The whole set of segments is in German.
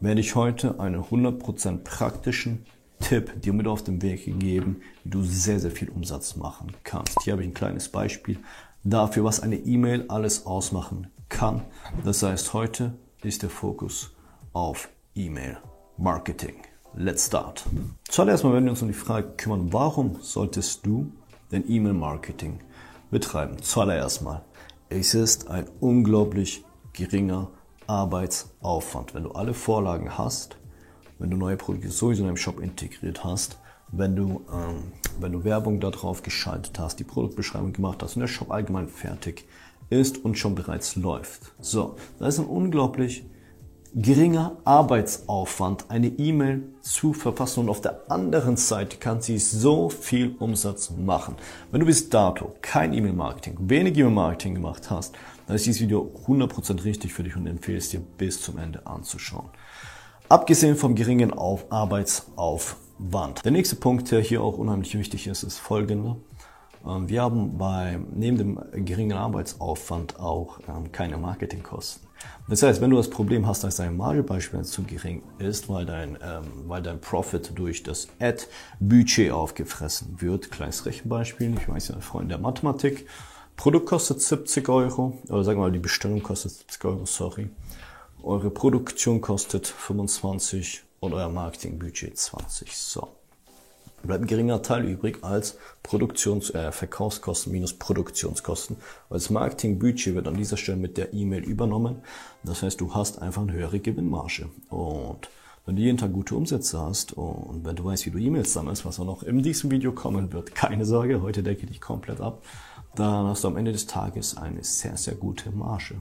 werde ich heute einen 100% praktischen Tipp dir mit auf den Weg gegeben, wie du sehr, sehr viel Umsatz machen kannst. Hier habe ich ein kleines Beispiel dafür, was eine E-Mail alles ausmachen kann. Das heißt, heute ist der Fokus auf E-Mail Marketing. Let's start. Zuallererst mal werden wir uns um die Frage kümmern, warum solltest du denn E-Mail Marketing betreiben? Zuallererst mal, es ist ein unglaublich geringer Arbeitsaufwand. Wenn du alle Vorlagen hast, wenn du neue Produkte sowieso in deinem Shop integriert hast, wenn du, ähm, wenn du Werbung darauf geschaltet hast, die Produktbeschreibung gemacht hast und der Shop allgemein fertig ist und schon bereits läuft. So, da ist ein unglaublich geringer Arbeitsaufwand, eine E-Mail zu verfassen und auf der anderen Seite kann sie so viel Umsatz machen. Wenn du bis dato kein E-Mail-Marketing, wenig E-Mail-Marketing gemacht hast, dann ist dieses Video 100% richtig für dich und empfehle es dir bis zum Ende anzuschauen. Abgesehen vom geringen Auf Arbeitsaufwand. Der nächste Punkt, der hier auch unheimlich wichtig ist, ist folgender. Ähm, wir haben bei, neben dem geringen Arbeitsaufwand auch ähm, keine Marketingkosten. Das heißt, wenn du das Problem hast, dass dein Marge beispielsweise zu gering ist, weil dein, ähm, weil dein Profit durch das Ad-Budget aufgefressen wird, kleines Rechenbeispiel, ich weiß ja, Freund der Mathematik, Produkt kostet 70 Euro, oder sagen wir mal, die Bestellung kostet 70 Euro, sorry. Eure Produktion kostet 25 und euer Marketingbudget 20. So bleibt ein geringer Teil übrig als Produktions-, äh, Verkaufskosten minus Produktionskosten. Weil das Marketingbudget wird an dieser Stelle mit der E-Mail übernommen. Das heißt, du hast einfach eine höhere Gewinnmarge. Und wenn du jeden Tag gute Umsätze hast und wenn du weißt, wie du E-Mails sammelst, was auch noch in diesem Video kommen wird, keine Sorge, heute decke ich dich komplett ab, dann hast du am Ende des Tages eine sehr, sehr gute Marge.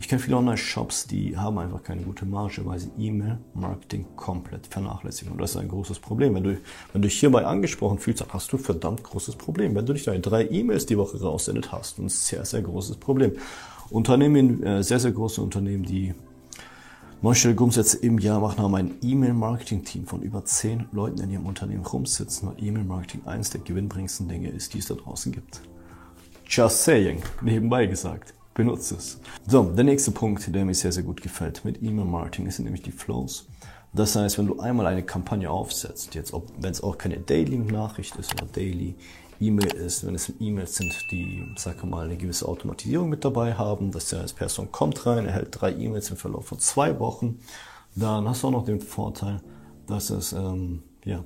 Ich kenne viele Online-Shops, die haben einfach keine gute Marge, weil sie E-Mail-Marketing komplett vernachlässigen. Und das ist ein großes Problem. Wenn du, wenn du dich hierbei angesprochen fühlst, dann hast du ein verdammt großes Problem. Wenn du nicht deine drei E-Mails die Woche raussendet, hast du ein sehr, sehr großes Problem. Unternehmen, äh, sehr, sehr große Unternehmen, die neunstellige Umsätze im Jahr machen, haben ein E-Mail-Marketing-Team von über zehn Leuten in ihrem Unternehmen rumsitzen, weil E-Mail-Marketing eines der gewinnbringendsten Dinge ist, die es da draußen gibt. Just saying, nebenbei gesagt benutze es. So, der nächste Punkt, der mir sehr, sehr gut gefällt mit E-Mail-Marketing, sind nämlich die Flows. Das heißt, wenn du einmal eine Kampagne aufsetzt, jetzt ob, wenn es auch keine Daily-Nachricht ist oder Daily E-Mail ist, wenn es E-Mails sind, die, sag mal, eine gewisse Automatisierung mit dabei haben, dass der Person kommt rein, erhält drei E-Mails im Verlauf von zwei Wochen, dann hast du auch noch den Vorteil, dass es ähm, ja,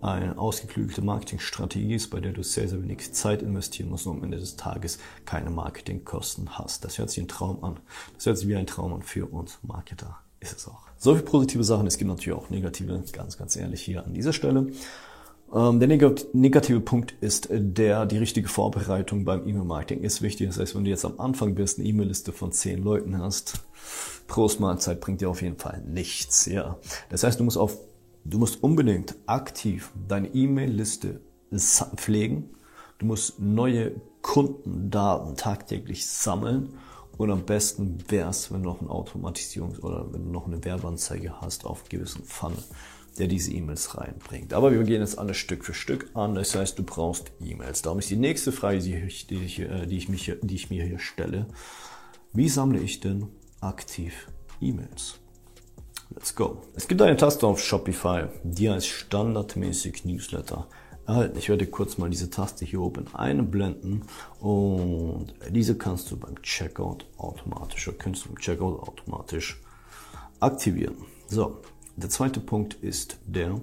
eine ausgeklügelte Marketingstrategie ist, bei der du sehr, sehr wenig Zeit investieren musst und am Ende des Tages keine Marketingkosten hast. Das hört sich ein Traum an. Das hört sich wie ein Traum an für uns Marketer. Ist es auch. So viele positive Sachen. Es gibt natürlich auch negative, ganz, ganz ehrlich hier an dieser Stelle. Ähm, der negative Punkt ist der, die richtige Vorbereitung beim E-Mail-Marketing ist wichtig. Das heißt, wenn du jetzt am Anfang bist, eine E-Mail-Liste von zehn Leuten hast, Mahlzeit bringt dir auf jeden Fall nichts, ja. Das heißt, du musst auf Du musst unbedingt aktiv deine E-Mail-Liste pflegen. Du musst neue Kundendaten tagtäglich sammeln. Und am besten wäre es, wenn du noch eine Automatisierung oder wenn du noch eine Werbeanzeige hast auf gewissen Funnel, der diese E-Mails reinbringt. Aber wir gehen jetzt alles Stück für Stück an. Das heißt, du brauchst E-Mails. Darum ist die nächste Frage, die ich, die ich, äh, die ich, mich, die ich mir hier stelle. Wie sammle ich denn aktiv E-Mails? Let's go. Es gibt eine Taste auf Shopify, die als standardmäßig Newsletter erhalten. Ich werde kurz mal diese Taste hier oben einblenden und diese kannst du beim Checkout automatisch oder kannst du beim Checkout automatisch aktivieren. So, der zweite Punkt ist der,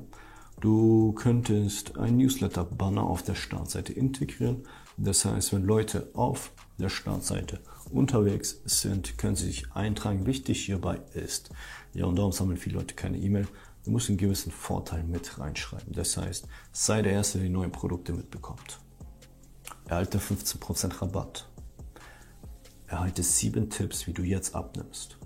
du könntest ein Newsletter-Banner auf der Startseite integrieren. Das heißt, wenn Leute auf der Startseite unterwegs sind, können sie sich eintragen. Wichtig hierbei ist, ja, und darum sammeln viele Leute keine E-Mail. Du musst einen gewissen Vorteil mit reinschreiben. Das heißt, sei der Erste, der die neuen Produkte mitbekommt. Erhalte 15% Rabatt. Erhalte sieben Tipps, wie du jetzt abnimmst.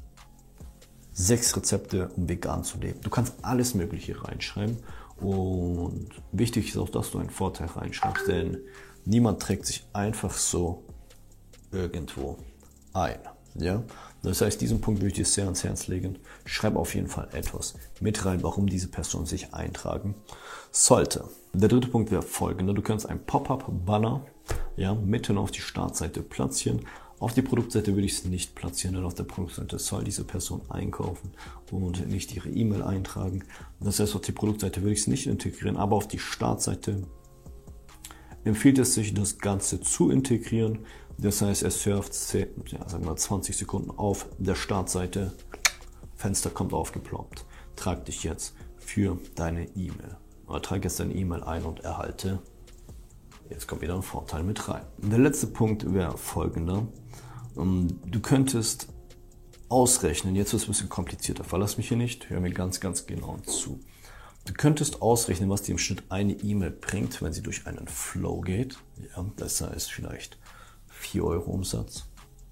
Sechs Rezepte, um vegan zu leben. Du kannst alles Mögliche reinschreiben. Und wichtig ist auch, dass du einen Vorteil reinschreibst, denn niemand trägt sich einfach so irgendwo ein. Ja? Das heißt, diesen Punkt würde ich dir sehr ans Herz legen. Schreib auf jeden Fall etwas mit rein, warum diese Person sich eintragen sollte. Der dritte Punkt wäre folgender. Du kannst ein Pop-up-Banner ja, mitten auf die Startseite platzieren. Auf die Produktseite würde ich es nicht platzieren, denn auf der Produktseite soll diese Person einkaufen und nicht ihre E-Mail eintragen. Das heißt, auf die Produktseite würde ich es nicht integrieren, aber auf die Startseite empfiehlt es sich, das Ganze zu integrieren. Das heißt, er surft ja, sagen wir 20 Sekunden auf der Startseite, Fenster kommt aufgeploppt. Trag dich jetzt für deine E-Mail. Oder trage jetzt deine E-Mail ein und erhalte. Jetzt kommt wieder ein Vorteil mit rein. Der letzte Punkt wäre folgender. Ähm, du könntest ausrechnen, jetzt wird es ein bisschen komplizierter, verlass mich hier nicht, hör mir ganz, ganz genau zu. Du könntest ausrechnen, was dir im Schnitt eine E-Mail bringt, wenn sie durch einen Flow geht. Ja, das heißt vielleicht 4 Euro Umsatz,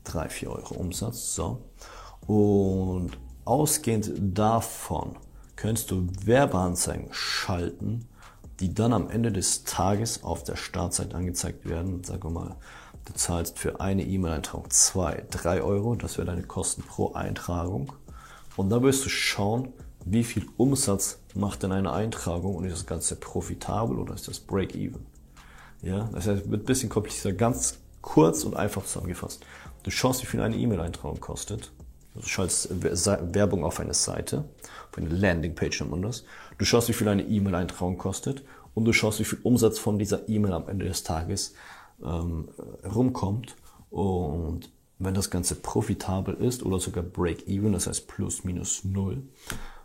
3, 4 Euro Umsatz. So. Und ausgehend davon könntest du Werbeanzeigen schalten, die dann am Ende des Tages auf der Startseite angezeigt werden. Wir mal, du zahlst für eine E-Mail-Eintragung 2, 3 Euro, das wäre deine Kosten pro Eintragung. Und da wirst du schauen, wie viel Umsatz macht denn eine Eintragung und ist das Ganze profitabel oder ist das Break-Even? Ja, das heißt, wird ein bisschen komplizierter, ganz kurz und einfach zusammengefasst. Du schaust, wie viel eine E-Mail-Eintragung kostet. Du schaltest Werbung auf eine Seite, auf eine Landingpage nennt man das. Du schaust, wie viel eine E-Mail-Eintragung kostet und du schaust, wie viel Umsatz von dieser E-Mail am Ende des Tages ähm, rumkommt. Und wenn das Ganze profitabel ist oder sogar Break-Even, das heißt plus minus null,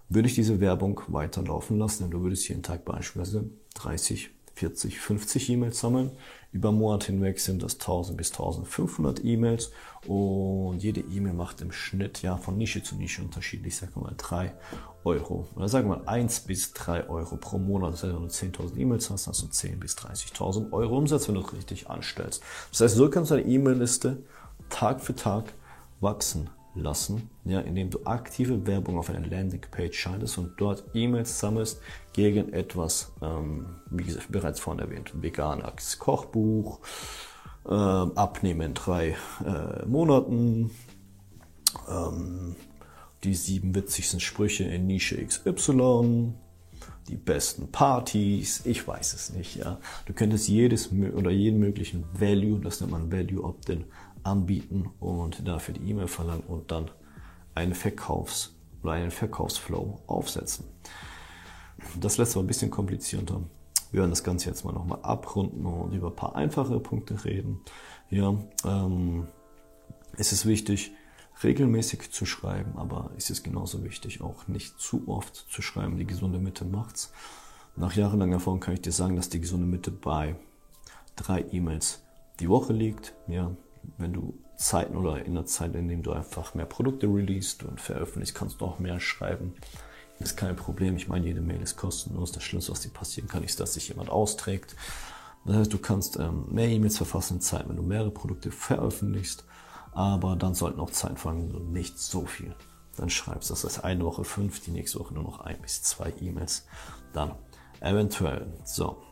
würde ich diese Werbung weiterlaufen lassen, denn du würdest jeden Tag beispielsweise 30, 40, 50 E-Mails sammeln. Über Monat hinweg sind das 1000 bis 1500 E-Mails und jede E-Mail macht im Schnitt ja von Nische zu Nische unterschiedlich, sagen wir mal 3 Euro oder sagen wir mal 1 bis 3 Euro pro Monat. Das heißt, wenn du 10.000 E-Mails hast, hast du 10 bis 30.000 Euro Umsatz, wenn du es richtig anstellst. Das heißt, so kannst du deine E-Mail-Liste Tag für Tag wachsen lassen, ja, indem du aktive Werbung auf einer Landingpage schaltest und dort E-Mails sammelst gegen etwas, ähm, wie gesagt, bereits vorhin erwähnt, veganes Kochbuch, äh, Abnehmen in drei äh, Monaten, ähm, die sieben witzigsten Sprüche in Nische XY, die besten Partys, ich weiß es nicht, ja. Du könntest jedes oder jeden möglichen Value, das nennt man Value Opt-in, anbieten und dafür die E-Mail verlangen und dann einen Verkaufs- oder einen Verkaufsflow aufsetzen. Das letzte war ein bisschen komplizierter. Wir werden das Ganze jetzt mal nochmal abrunden und über ein paar einfache Punkte reden. Ja, ähm, es ist wichtig, regelmäßig zu schreiben, aber es ist genauso wichtig, auch nicht zu oft zu schreiben. Die gesunde Mitte macht's. Nach jahrelanger Erfahrung kann ich dir sagen, dass die gesunde Mitte bei drei E-Mails die Woche liegt. Ja, wenn du Zeiten oder in der Zeit, in dem du einfach mehr Produkte releast und veröffentlichst, kannst du auch mehr schreiben. Ist kein Problem. Ich meine, jede Mail ist kostenlos. Das Schlimmste, was dir passieren kann, ist, dass sich jemand austrägt. Das heißt, du kannst ähm, mehr E-Mails verfassen in Zeit, wenn du mehrere Produkte veröffentlichst. Aber dann sollten auch Zeiten fallen, wenn du nicht so viel dann schreibst. Das heißt, eine Woche fünf, die nächste Woche nur noch ein bis zwei E-Mails. Dann eventuell. So.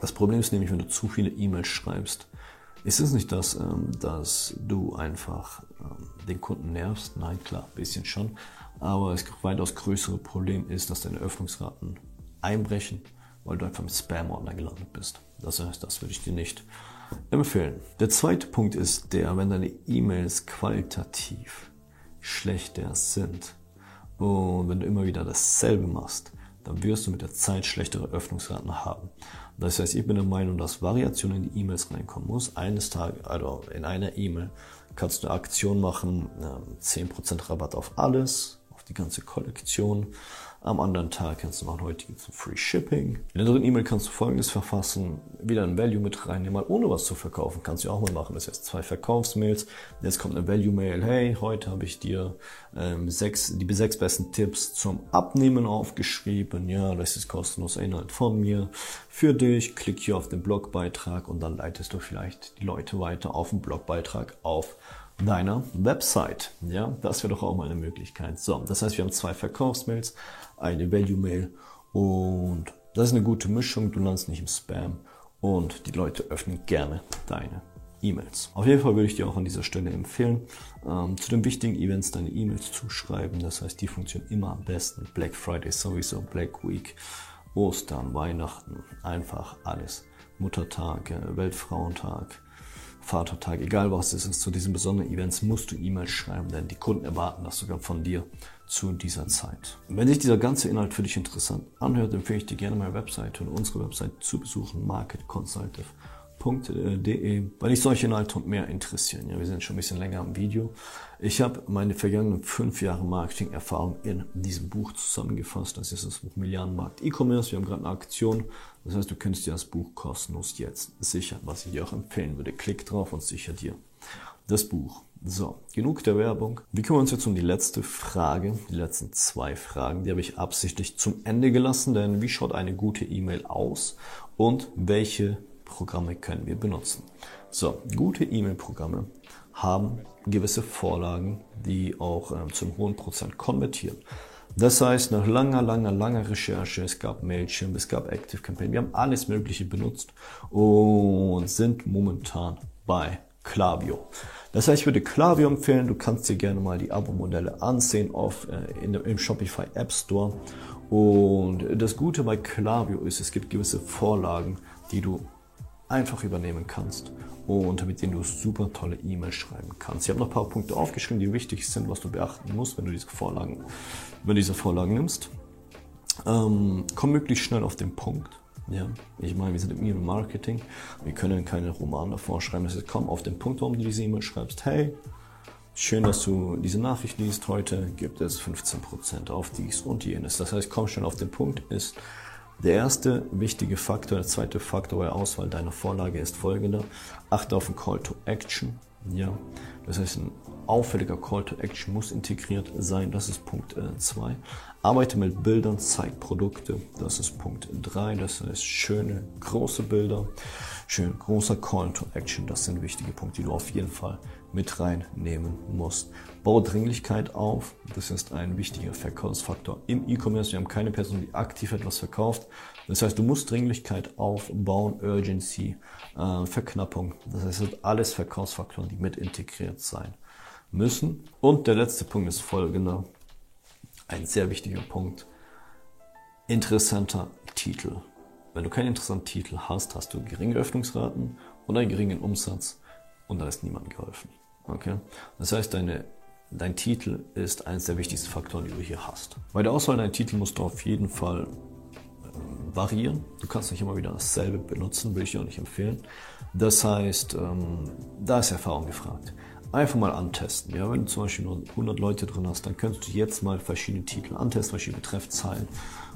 Das Problem ist nämlich, wenn du zu viele E-Mails schreibst, ist es nicht das, ähm, dass du einfach ähm, den Kunden nervst? Nein, klar, ein bisschen schon. Aber das weitaus größere Problem ist, dass deine Öffnungsraten einbrechen, weil du einfach mit Spam-Ordner gelandet bist. Das heißt, das würde ich dir nicht empfehlen. Der zweite Punkt ist der, wenn deine E-Mails qualitativ schlechter sind und wenn du immer wieder dasselbe machst, dann wirst du mit der Zeit schlechtere Öffnungsraten haben. Das heißt, ich bin der Meinung, dass Variation in die E-Mails reinkommen muss. Eines Tages, also in einer E-Mail kannst du eine Aktion machen, 10% ähm, Rabatt auf alles, auf die ganze Kollektion. Am anderen Tag kannst du machen, heute gibt es ein Free Shipping. In der dritten E-Mail kannst du folgendes verfassen, wieder ein Value mit reinnehmen, mal ohne was zu verkaufen, kannst du auch mal machen. Das heißt zwei Verkaufsmails, jetzt kommt eine Value-Mail, hey, heute habe ich dir ähm, sechs, die sechs besten Tipps zum Abnehmen aufgeschrieben. Ja, das ist kostenloser Inhalt von mir für dich. Klick hier auf den Blogbeitrag und dann leitest du vielleicht die Leute weiter auf den Blogbeitrag auf deiner Website. Ja, das wäre doch auch mal eine Möglichkeit. So, das heißt, wir haben zwei Verkaufsmails, eine Value-Mail und das ist eine gute Mischung. Du landest nicht im Spam und die Leute öffnen gerne deine E-Mails. Auf jeden Fall würde ich dir auch an dieser Stelle empfehlen, ähm, zu den wichtigen Events deine E-Mails zu schreiben. Das heißt, die funktionieren immer am besten. Black Friday sowieso, Black Week, Ostern, Weihnachten, einfach alles. Muttertag, Weltfrauentag, Vatertag, egal was es ist, zu diesen besonderen Events musst du E-Mails schreiben, denn die Kunden erwarten das sogar von dir zu dieser Zeit. Wenn sich dieser ganze Inhalt für dich interessant anhört, empfehle ich dir gerne meine Webseite und unsere Webseite zu besuchen, marketconsultive.de, weil dich solche Inhalte und mehr interessieren. Ja, wir sind schon ein bisschen länger am Video. Ich habe meine vergangenen fünf Jahre Marketing-Erfahrung in diesem Buch zusammengefasst. Das ist das Buch Milliardenmarkt E-Commerce. Wir haben gerade eine Aktion. Das heißt, du könntest dir das Buch kostenlos jetzt sichern, was ich dir auch empfehlen würde. Klick drauf und sicher dir das Buch. So, genug der Werbung. Wir kümmern uns jetzt um die letzte Frage, die letzten zwei Fragen. Die habe ich absichtlich zum Ende gelassen, denn wie schaut eine gute E-Mail aus und welche Programme können wir benutzen? So, gute E-Mail-Programme haben gewisse Vorlagen, die auch äh, zum hohen Prozent konvertieren. Das heißt, nach langer, langer, langer Recherche, es gab Mailchimp, es gab ActiveCampaign, wir haben alles Mögliche benutzt und sind momentan bei Klaviyo. Das heißt, ich würde Klaviyo empfehlen. Du kannst dir gerne mal die Abo-Modelle ansehen auf, äh, in, im Shopify App Store. Und das Gute bei Klaviyo ist, es gibt gewisse Vorlagen, die du einfach übernehmen kannst und mit denen du super tolle E-Mails schreiben kannst. Ich habe noch ein paar Punkte aufgeschrieben, die wichtig sind, was du beachten musst, wenn du diese Vorlagen, wenn diese Vorlagen nimmst. Ähm, komm möglichst schnell auf den Punkt. Ja, ich meine, wir sind im E-Mail-Marketing. Wir können keine Romane davor schreiben. Es ist kaum auf den Punkt, warum du diese E-Mail schreibst. Hey, schön, dass du diese Nachricht liest. Heute gibt es 15% auf dies und jenes. Das heißt, komm schon auf den Punkt ist der erste wichtige Faktor, der zweite Faktor bei Auswahl deiner Vorlage ist folgender. Achte auf den Call to Action. Ja, das heißt, ein auffälliger Call to Action muss integriert sein. Das ist Punkt 2. Äh, Arbeite mit Bildern, zeig Produkte. Das ist Punkt 3. Das heißt, schöne, große Bilder, schön großer Call to Action. Das sind wichtige Punkte, die du auf jeden Fall mit reinnehmen musst. Bau Dringlichkeit auf. Das ist ein wichtiger Verkaufsfaktor im E-Commerce. Wir haben keine Person, die aktiv etwas verkauft. Das heißt, du musst Dringlichkeit aufbauen, Urgency, äh, Verknappung. Das heißt, es sind alles Verkaufsfaktoren, die mit integriert sein müssen. Und der letzte Punkt ist folgender. Ein sehr wichtiger Punkt. Interessanter Titel. Wenn du keinen interessanten Titel hast, hast du geringe Öffnungsraten und einen geringen Umsatz und da ist niemandem geholfen. Okay? Das heißt, deine, dein Titel ist eines der wichtigsten Faktoren, die du hier hast. Bei der Auswahl deiner Titel musst du auf jeden Fall äh, variieren. Du kannst nicht immer wieder dasselbe benutzen, würde ich dir auch nicht empfehlen. Das heißt, ähm, da ist Erfahrung gefragt. Einfach mal antesten. Ja, wenn du zum Beispiel nur 100 Leute drin hast, dann könntest du jetzt mal verschiedene Titel antesten, verschiedene Treffzahlen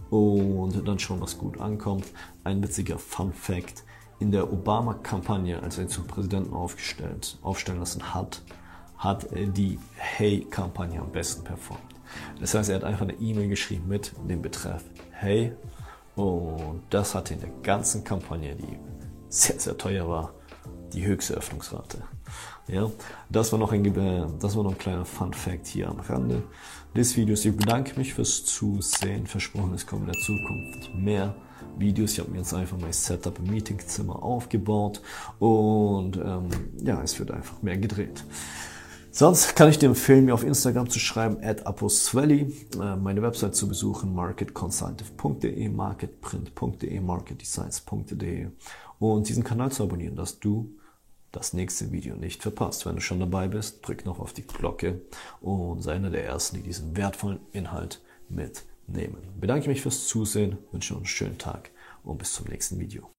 und dann schauen, was gut ankommt. Ein witziger Fun Fact in der Obama-Kampagne, als er ihn zum Präsidenten aufgestellt, aufstellen lassen hat, hat die Hey-Kampagne am besten performt. Das heißt, er hat einfach eine E-Mail geschrieben mit dem Betreff Hey und das hatte in der ganzen Kampagne, die sehr, sehr teuer war, die höchste Öffnungsrate. Ja, das war noch ein, das war noch ein kleiner Fun Fact hier am Rande des Videos. Ich bedanke mich fürs Zusehen. Versprochen, es kommen in der Zukunft mehr Videos. Ich habe mir jetzt einfach mein Setup im Meetingzimmer aufgebaut und ähm, ja, es wird einfach mehr gedreht. Sonst kann ich dir empfehlen, mir auf Instagram zu schreiben, at aposvelli, äh, meine Website zu besuchen, marketconsultative.de, marketprint.de, marketdesigns.de und diesen Kanal zu abonnieren, dass du das nächste Video nicht verpasst. Wenn du schon dabei bist, drück noch auf die Glocke und sei einer der Ersten, die diesen wertvollen Inhalt mitnehmen. Bedanke mich fürs Zusehen, wünsche noch einen schönen Tag und bis zum nächsten Video.